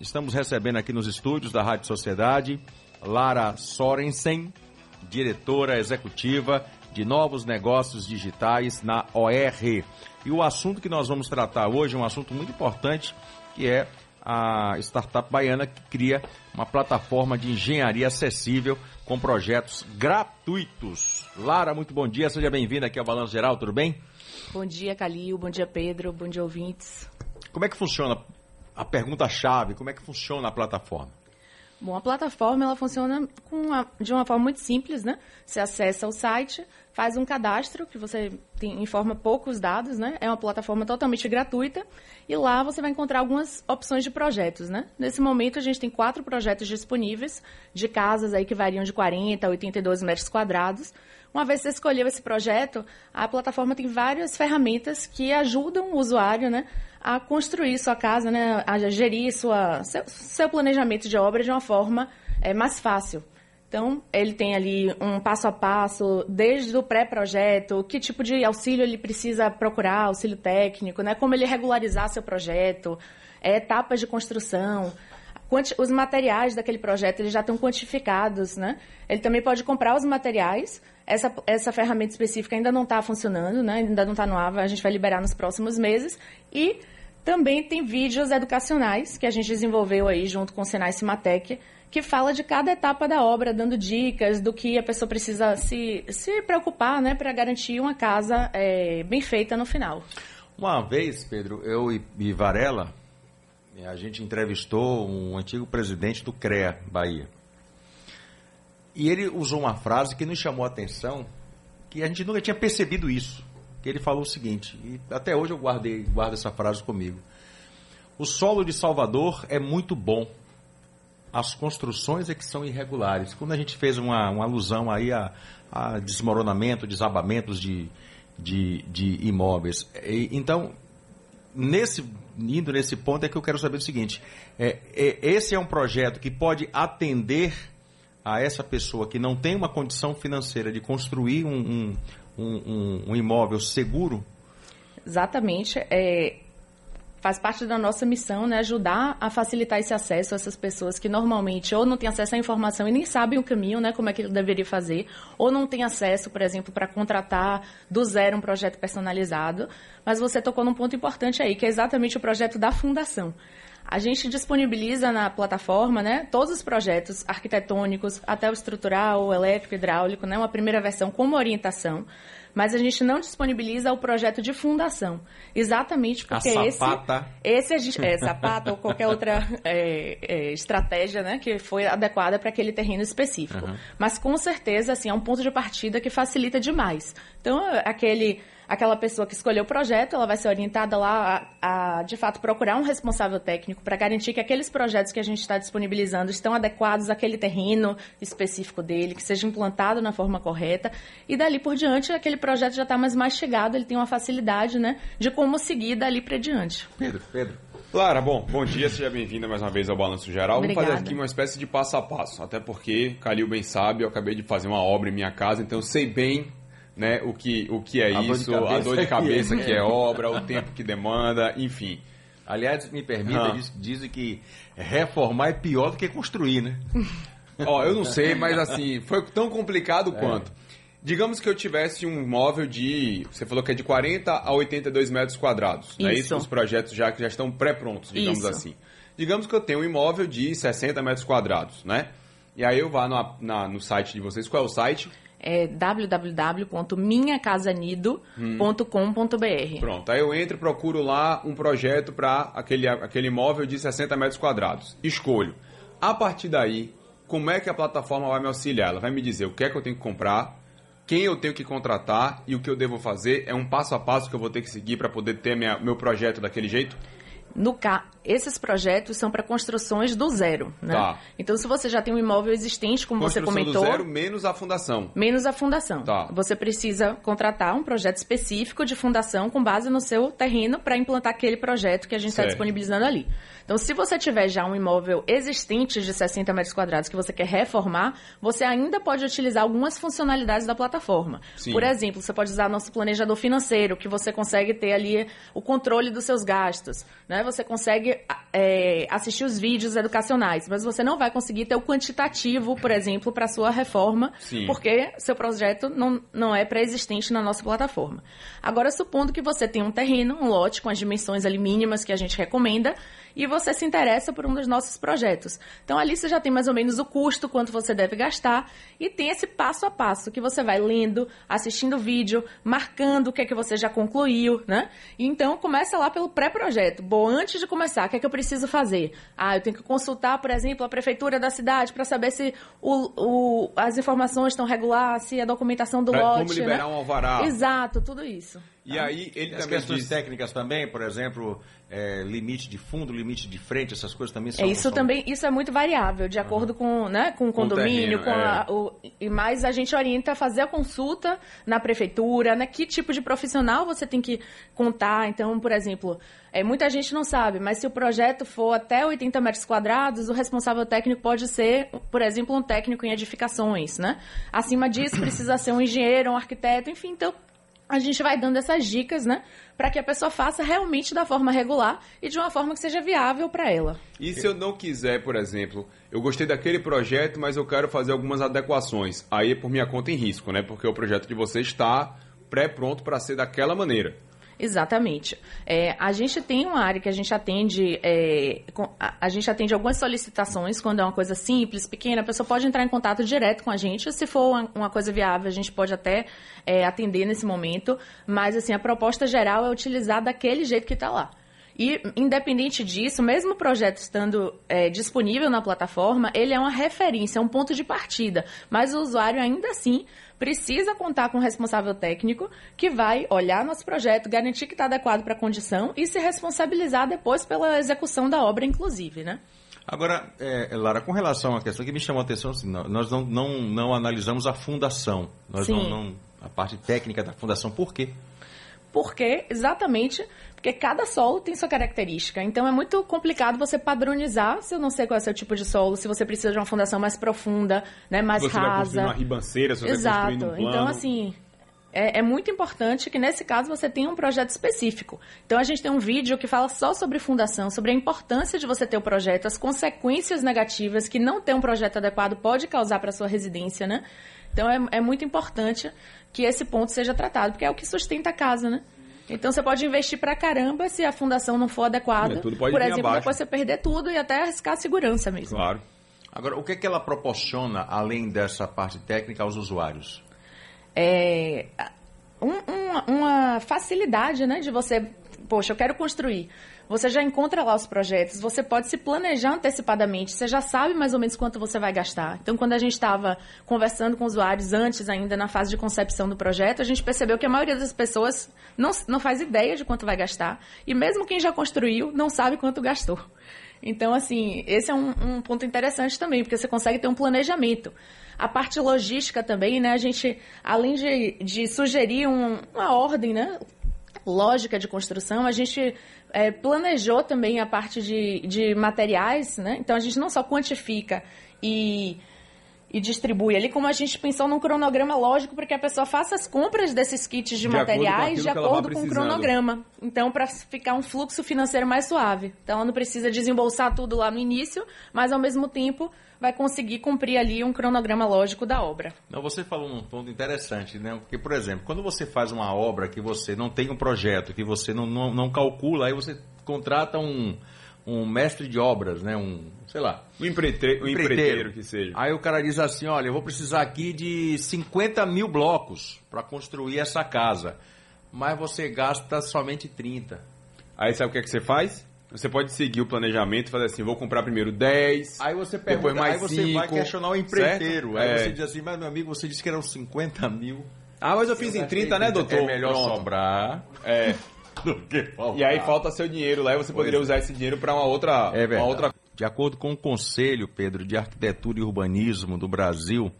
Estamos recebendo aqui nos estúdios da Rádio Sociedade Lara Sorensen, diretora executiva de novos negócios digitais na OR. E o assunto que nós vamos tratar hoje é um assunto muito importante, que é a startup baiana que cria uma plataforma de engenharia acessível com projetos gratuitos. Lara, muito bom dia, seja bem-vinda aqui ao Balanço Geral, tudo bem? Bom dia, Calil, bom dia, Pedro, bom dia, ouvintes. Como é que funciona a pergunta-chave, como é que funciona a plataforma? Bom, a plataforma ela funciona uma, de uma forma muito simples, né? Você acessa o site, faz um cadastro, que você tem, informa poucos dados, né? É uma plataforma totalmente gratuita e lá você vai encontrar algumas opções de projetos, né? Nesse momento a gente tem quatro projetos disponíveis de casas aí que variam de 40 a 82 metros quadrados. Uma vez que você escolheu esse projeto, a plataforma tem várias ferramentas que ajudam o usuário, né? A construir sua casa, né, a gerir sua, seu, seu planejamento de obra de uma forma é, mais fácil. Então, ele tem ali um passo a passo, desde o pré-projeto, que tipo de auxílio ele precisa procurar, auxílio técnico, né? como ele regularizar seu projeto, é, etapas de construção, os materiais daquele projeto eles já estão quantificados. Né? Ele também pode comprar os materiais. Essa, essa ferramenta específica ainda não está funcionando, né? ainda não está no ar, a gente vai liberar nos próximos meses. E também tem vídeos educacionais que a gente desenvolveu aí junto com o Senai Cimatec, que fala de cada etapa da obra, dando dicas do que a pessoa precisa se, se preocupar né, para garantir uma casa é, bem feita no final. Uma vez, Pedro, eu e Varela, a gente entrevistou um antigo presidente do CREA, Bahia. E ele usou uma frase que nos chamou a atenção, que a gente nunca tinha percebido isso que ele falou o seguinte, e até hoje eu guardei, guardo essa frase comigo. O solo de Salvador é muito bom. As construções é que são irregulares. Quando a gente fez uma, uma alusão aí a, a desmoronamento, desabamentos de, de, de imóveis. E, então, nesse, indo nesse ponto é que eu quero saber o seguinte: é, é, esse é um projeto que pode atender a essa pessoa que não tem uma condição financeira de construir um, um, um, um, imóvel seguro? Exatamente. É, faz parte da nossa missão, né, ajudar a facilitar esse acesso a essas pessoas que normalmente ou não têm acesso à informação e nem sabem o caminho, né, como é que ele deveria fazer, ou não têm acesso, por exemplo, para contratar do zero um projeto personalizado. Mas você tocou num ponto importante aí, que é exatamente o projeto da fundação. A gente disponibiliza na plataforma né, todos os projetos arquitetônicos, até o estrutural, o elétrico, hidráulico, né, uma primeira versão com uma orientação, mas a gente não disponibiliza o projeto de fundação. Exatamente porque a esse. Esse a gente, é, Zapata ou qualquer outra é, é, estratégia né, que foi adequada para aquele terreno específico. Uhum. Mas com certeza assim, é um ponto de partida que facilita demais. Então, aquele aquela pessoa que escolheu o projeto, ela vai ser orientada lá a, a de fato, procurar um responsável técnico para garantir que aqueles projetos que a gente está disponibilizando estão adequados àquele terreno específico dele, que seja implantado na forma correta. E dali por diante, aquele projeto já está mais mastigado, ele tem uma facilidade né, de como seguir dali para diante. Pedro, Pedro. Clara, bom, bom dia, seja bem-vinda mais uma vez ao Balanço Geral. Obrigada. Vamos fazer aqui uma espécie de passo a passo, até porque, Calil bem sabe, eu acabei de fazer uma obra em minha casa, então eu sei bem né, o, que, o que é a isso, dor a dor de cabeça que é. que é obra, o tempo que demanda, enfim. Aliás, me permita, diz, dizem que reformar é pior do que construir, né? Ó, eu não sei, mas assim, foi tão complicado é. quanto. Digamos que eu tivesse um imóvel de. Você falou que é de 40 a 82 metros quadrados. Isso. Não é isso? Os projetos já que já estão pré-prontos, digamos isso. assim. Digamos que eu tenho um imóvel de 60 metros quadrados, né? E aí eu vá no, na, no site de vocês. Qual é o site? É www.minhacasanido.com.br. Pronto, aí eu entro e procuro lá um projeto para aquele, aquele imóvel de 60 metros quadrados. Escolho. A partir daí, como é que a plataforma vai me auxiliar? Ela vai me dizer o que é que eu tenho que comprar, quem eu tenho que contratar e o que eu devo fazer. É um passo a passo que eu vou ter que seguir para poder ter minha, meu projeto daquele jeito? No ca... Esses projetos são para construções do zero, né? Tá. Então, se você já tem um imóvel existente, como você comentou... do zero menos a fundação. Menos a fundação. Tá. Você precisa contratar um projeto específico de fundação com base no seu terreno para implantar aquele projeto que a gente está disponibilizando ali. Então, se você tiver já um imóvel existente de 60 metros quadrados que você quer reformar, você ainda pode utilizar algumas funcionalidades da plataforma. Sim. Por exemplo, você pode usar nosso planejador financeiro, que você consegue ter ali o controle dos seus gastos. Né? Você consegue é, assistir os vídeos educacionais, mas você não vai conseguir ter o quantitativo, por exemplo, para sua reforma, Sim. porque seu projeto não, não é pré-existente na nossa plataforma. Agora, supondo que você tem um terreno, um lote com as dimensões ali mínimas que a gente recomenda, e você se interessa por um dos nossos projetos. Então ali você já tem mais ou menos o custo, quanto você deve gastar, e tem esse passo a passo que você vai lendo, assistindo o vídeo, marcando o que é que você já concluiu, né? Então começa lá pelo pré-projeto. Bom, antes de começar, o que é que eu preciso fazer? Ah, eu tenho que consultar, por exemplo, a prefeitura da cidade para saber se o, o, as informações estão regulares, se a documentação do pra, lote. Como liberar né? um alvará. Exato, tudo isso. E tá? aí ele As também questões diz... técnicas também, por exemplo, é, limite de fundo, limite de frente, essas coisas também são. É, isso são... também, isso é muito variável, de acordo uhum. com, né, com o condomínio, com, o, terreno, com a, é. o, e mais a gente orienta a fazer a consulta na prefeitura, né, que tipo de profissional você tem que contar. Então, por exemplo, é, muita gente não sabe, mas se o projeto for até 80 metros quadrados, o responsável técnico pode ser, por exemplo, um técnico em edificações, né? Acima disso, precisa ser um engenheiro, um arquiteto, enfim, então a gente vai dando essas dicas, né? Para que a pessoa faça realmente da forma regular e de uma forma que seja viável para ela. E se eu não quiser, por exemplo, eu gostei daquele projeto, mas eu quero fazer algumas adequações. Aí é por minha conta em risco, né? Porque o projeto de você está pré-pronto para ser daquela maneira. Exatamente. É, a gente tem uma área que a gente atende, é, a, gente atende algumas solicitações quando é uma coisa simples, pequena, a pessoa pode entrar em contato direto com a gente. Se for uma, uma coisa viável, a gente pode até é, atender nesse momento. Mas assim, a proposta geral é utilizar daquele jeito que está lá. E, independente disso, mesmo o projeto estando é, disponível na plataforma, ele é uma referência, é um ponto de partida. Mas o usuário, ainda assim, precisa contar com um responsável técnico que vai olhar nosso projeto, garantir que está adequado para a condição e se responsabilizar depois pela execução da obra, inclusive, né? Agora, é, Lara, com relação à questão que me chamou a atenção, assim, nós não, não, não analisamos a fundação, nós não, não, a parte técnica da fundação. Por quê? Porque, exatamente, porque cada solo tem sua característica. Então é muito complicado você padronizar, se eu não sei qual é o seu tipo de solo, se você precisa de uma fundação mais profunda, né, mais você rasa. Vai construir uma ribanceira, se você Exato. construindo um plano. Então, assim, é, é, muito importante que nesse caso você tenha um projeto específico. Então a gente tem um vídeo que fala só sobre fundação, sobre a importância de você ter o projeto, as consequências negativas que não ter um projeto adequado pode causar para sua residência, né? Então é, é muito importante que esse ponto seja tratado, porque é o que sustenta a casa, né? Então você pode investir pra caramba se a fundação não for adequada. É, Por exemplo, abaixo. depois você perder tudo e até arriscar a segurança mesmo. Claro. Agora, o que, é que ela proporciona, além dessa parte técnica, aos usuários? É um, uma, uma facilidade, né, de você, poxa, eu quero construir. Você já encontra lá os projetos, você pode se planejar antecipadamente, você já sabe mais ou menos quanto você vai gastar. Então, quando a gente estava conversando com usuários antes, ainda na fase de concepção do projeto, a gente percebeu que a maioria das pessoas não, não faz ideia de quanto vai gastar. E mesmo quem já construiu, não sabe quanto gastou. Então, assim, esse é um, um ponto interessante também, porque você consegue ter um planejamento. A parte logística também, né? A gente, além de, de sugerir um, uma ordem, né? Lógica de construção, a gente é, planejou também a parte de, de materiais, né? Então a gente não só quantifica e, e distribui ali, como a gente pensou num cronograma lógico para que a pessoa faça as compras desses kits de, de materiais de acordo com o cronograma. Então, para ficar um fluxo financeiro mais suave. Então, ela não precisa desembolsar tudo lá no início, mas ao mesmo tempo vai conseguir cumprir ali um cronograma lógico da obra. Não, você falou um ponto interessante, né? Porque, por exemplo, quando você faz uma obra que você não tem um projeto, que você não, não, não calcula, aí você contrata um, um mestre de obras, né? Um, sei lá. Um, empreiteiro, um empreiteiro que seja. Aí o cara diz assim, olha, eu vou precisar aqui de 50 mil blocos para construir essa casa. Mas você gasta somente 30. Aí sabe o que, é que você faz? Você pode seguir o planejamento e fazer assim, vou comprar primeiro 10, aí você pergunta, depois mais aí você 5, vai questionar o empreiteiro. Certo? Aí é. você diz assim, mas meu amigo, você disse que eram 50 mil. Ah, mas eu fiz eu em 30, né, doutor? É melhor Pronto. sobrar. É. E aí falta seu dinheiro lá e você poderia é. usar esse dinheiro para uma outra, é uma outra... De acordo com o Conselho, Pedro, de Arquitetura e Urbanismo do Brasil,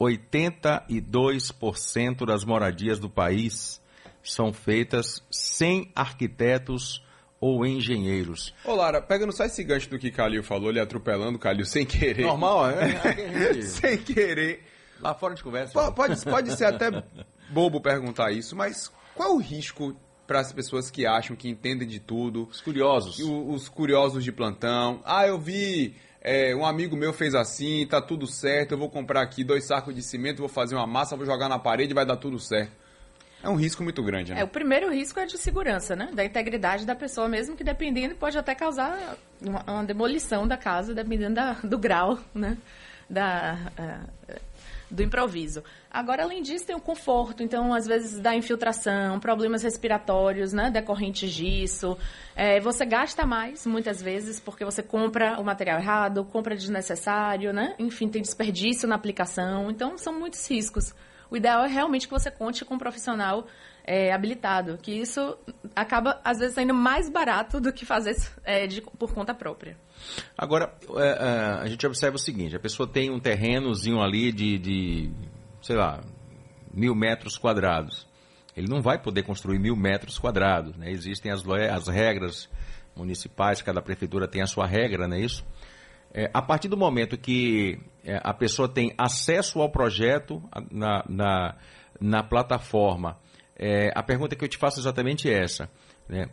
82% das moradias do país são feitas sem arquitetos ou engenheiros. Ô Lara, pegando só esse gancho do que Calil falou, ele atropelando o Calil sem querer. Normal, é? sem querer. Lá fora de conversa. Pode, pode ser até bobo perguntar isso, mas qual o risco para as pessoas que acham que entendem de tudo. Os curiosos. Os, os curiosos de plantão. Ah, eu vi é, um amigo meu fez assim, tá tudo certo, eu vou comprar aqui dois sacos de cimento, vou fazer uma massa, vou jogar na parede e vai dar tudo certo. É um risco muito grande, né? É, o primeiro risco é de segurança, né? Da integridade da pessoa, mesmo que dependendo, pode até causar uma, uma demolição da casa, dependendo da, do grau, né? Da, uh, do improviso. Agora, além disso, tem o conforto, então, às vezes, da infiltração, problemas respiratórios, né, decorrentes disso. É, você gasta mais, muitas vezes, porque você compra o material errado, compra desnecessário, né? Enfim, tem desperdício na aplicação. Então, são muitos riscos. O ideal é realmente que você conte com um profissional é, habilitado, que isso acaba, às vezes, saindo mais barato do que fazer é, de, por conta própria. Agora, é, é, a gente observa o seguinte, a pessoa tem um terrenozinho ali de, de sei lá, mil metros quadrados. Ele não vai poder construir mil metros quadrados, né? Existem as, as regras municipais, cada prefeitura tem a sua regra, não é isso? É, a partir do momento que é, a pessoa tem acesso ao projeto na, na, na plataforma, é, a pergunta que eu te faço é exatamente essa. Né?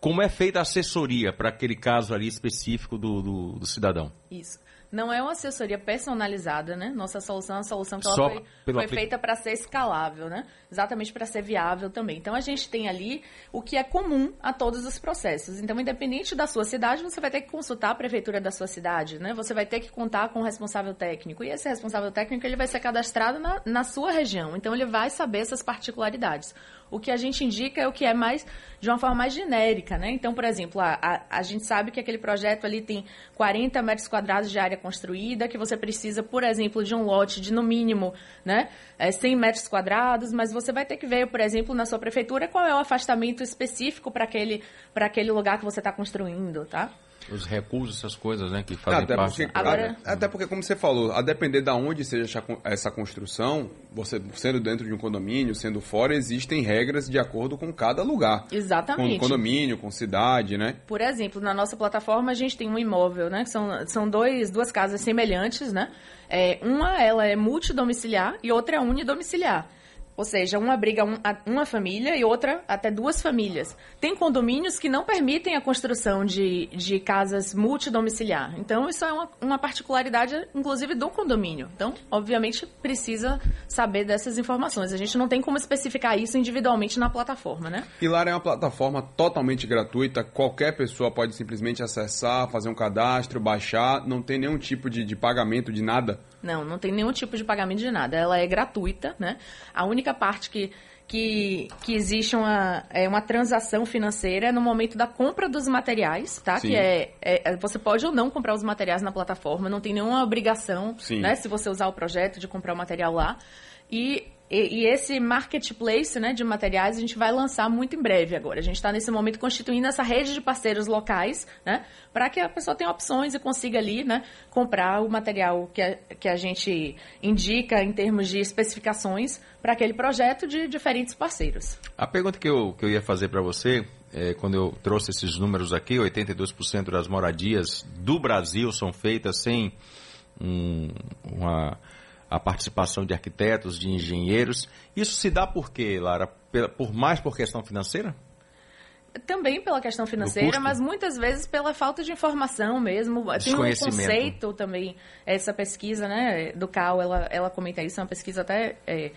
Como é feita a assessoria para aquele caso ali específico do, do, do cidadão? Isso não é uma assessoria personalizada, né? Nossa solução é uma solução que ela foi, foi feita para ser escalável, né? Exatamente para ser viável também. Então, a gente tem ali o que é comum a todos os processos. Então, independente da sua cidade, você vai ter que consultar a prefeitura da sua cidade, né? Você vai ter que contar com o responsável técnico. E esse responsável técnico, ele vai ser cadastrado na, na sua região. Então, ele vai saber essas particularidades o que a gente indica é o que é mais de uma forma mais genérica, né? Então, por exemplo, a, a, a, gente sabe que aquele projeto ali tem 40 metros quadrados de área construída, que você precisa, por exemplo, de um lote de no mínimo, né, é, 100 metros quadrados, mas você vai ter que ver, por exemplo, na sua prefeitura qual é o afastamento específico para aquele, aquele lugar que você está construindo, tá? Os recursos, essas coisas, né, que fazem até parte. Porque, Agora... Até porque, como você falou, a depender de onde seja essa construção, você sendo dentro de um condomínio, sendo fora, existem regras de acordo com cada lugar. Exatamente. Com condomínio, com cidade, né? Por exemplo, na nossa plataforma a gente tem um imóvel, né, que são, são dois, duas casas semelhantes, né? É, uma ela é multidomiciliar e outra é unidomiciliar. Ou seja, uma briga um, uma família e outra até duas famílias. Tem condomínios que não permitem a construção de, de casas multidomiciliar. Então, isso é uma, uma particularidade, inclusive, do condomínio. Então, obviamente, precisa saber dessas informações. A gente não tem como especificar isso individualmente na plataforma, né? Pilar é uma plataforma totalmente gratuita. Qualquer pessoa pode simplesmente acessar, fazer um cadastro, baixar. Não tem nenhum tipo de, de pagamento de nada. Não, não tem nenhum tipo de pagamento de nada. Ela é gratuita, né? A única parte que, que, que existe uma, é uma transação financeira é no momento da compra dos materiais, tá? Sim. Que é, é, você pode ou não comprar os materiais na plataforma, não tem nenhuma obrigação, Sim. né? Se você usar o projeto de comprar o material lá. E e, e, esse marketplace né, de materiais a gente vai lançar muito em breve agora. A gente está nesse momento constituindo essa rede de parceiros locais, né, para que a pessoa tenha opções e consiga ali né, comprar o material que a, que a gente indica em termos de especificações para aquele projeto de diferentes parceiros. A pergunta que eu, que eu ia fazer para você, é, quando eu trouxe esses números aqui, 82% das moradias do Brasil são feitas sem um, uma a participação de arquitetos, de engenheiros. Isso se dá por quê, Lara? Por mais por questão financeira? Também pela questão financeira, mas muitas vezes pela falta de informação mesmo. Tem um conceito também, essa pesquisa né, do CAL, ela, ela comenta isso, é uma pesquisa até é,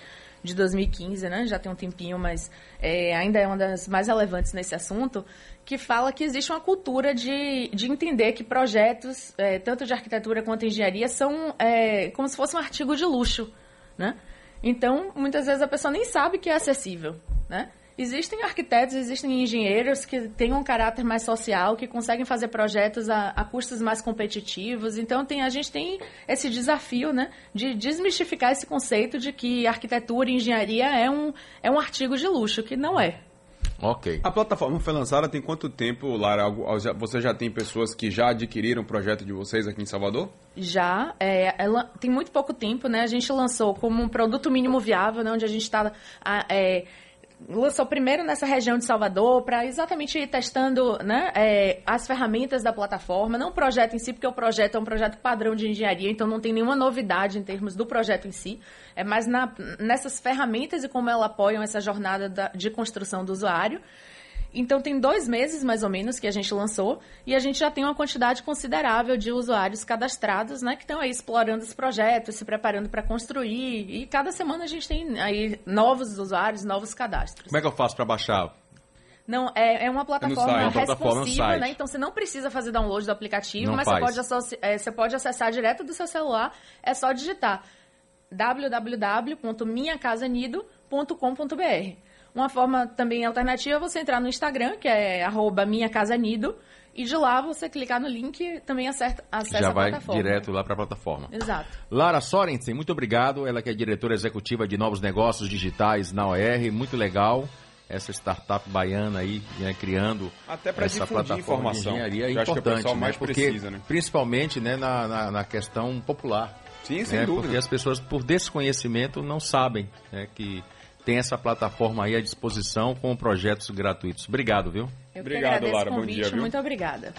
de 2015, né? Já tem um tempinho, mas é, ainda é uma das mais relevantes nesse assunto, que fala que existe uma cultura de, de entender que projetos, é, tanto de arquitetura quanto engenharia, são é, como se fosse um artigo de luxo, né? Então, muitas vezes a pessoa nem sabe que é acessível, né? Existem arquitetos, existem engenheiros que têm um caráter mais social, que conseguem fazer projetos a, a custos mais competitivos. Então, tem, a gente tem esse desafio né, de desmistificar esse conceito de que arquitetura e engenharia é um, é um artigo de luxo, que não é. Ok. A plataforma foi lançada tem quanto tempo, Lara? Você já tem pessoas que já adquiriram o projeto de vocês aqui em Salvador? Já. É, ela tem muito pouco tempo, né? A gente lançou como um produto mínimo viável, né? Onde a gente está... É, lançou primeiro nessa região de Salvador para exatamente ir testando né, é, as ferramentas da plataforma, não o projeto em si, porque o projeto é um projeto padrão de engenharia, então não tem nenhuma novidade em termos do projeto em si, é mais na, nessas ferramentas e como elas apoiam essa jornada da, de construção do usuário. Então, tem dois meses, mais ou menos, que a gente lançou e a gente já tem uma quantidade considerável de usuários cadastrados, né? Que estão aí explorando esse projeto, se preparando para construir. E cada semana a gente tem aí novos usuários, novos cadastros. Como é que eu faço para baixar? Não, é, é uma plataforma é responsiva, né? Então você não precisa fazer download do aplicativo, não mas você pode, é, você pode acessar direto do seu celular. É só digitar www.minhacasanido.com.br. Uma forma também alternativa é você entrar no Instagram, que é arroba Minha Casa Nido, e de lá você clicar no link também acerta, acessa Já a vai direto lá para a plataforma. Exato. Lara Sorensen, muito obrigado. Ela que é diretora executiva de novos negócios digitais na OR. Muito legal essa startup baiana aí, né, criando até para essa plataforma informação. de engenharia é importante, né, mais porque precisa, né? principalmente né, na, na, na, questão popular. Sim, sem né, dúvida. Porque as pessoas, por desconhecimento, não sabem né, que tem essa plataforma aí à disposição com projetos gratuitos. Obrigado, viu? Eu Obrigado, Lara. Convite, bom dia, viu? Muito obrigada.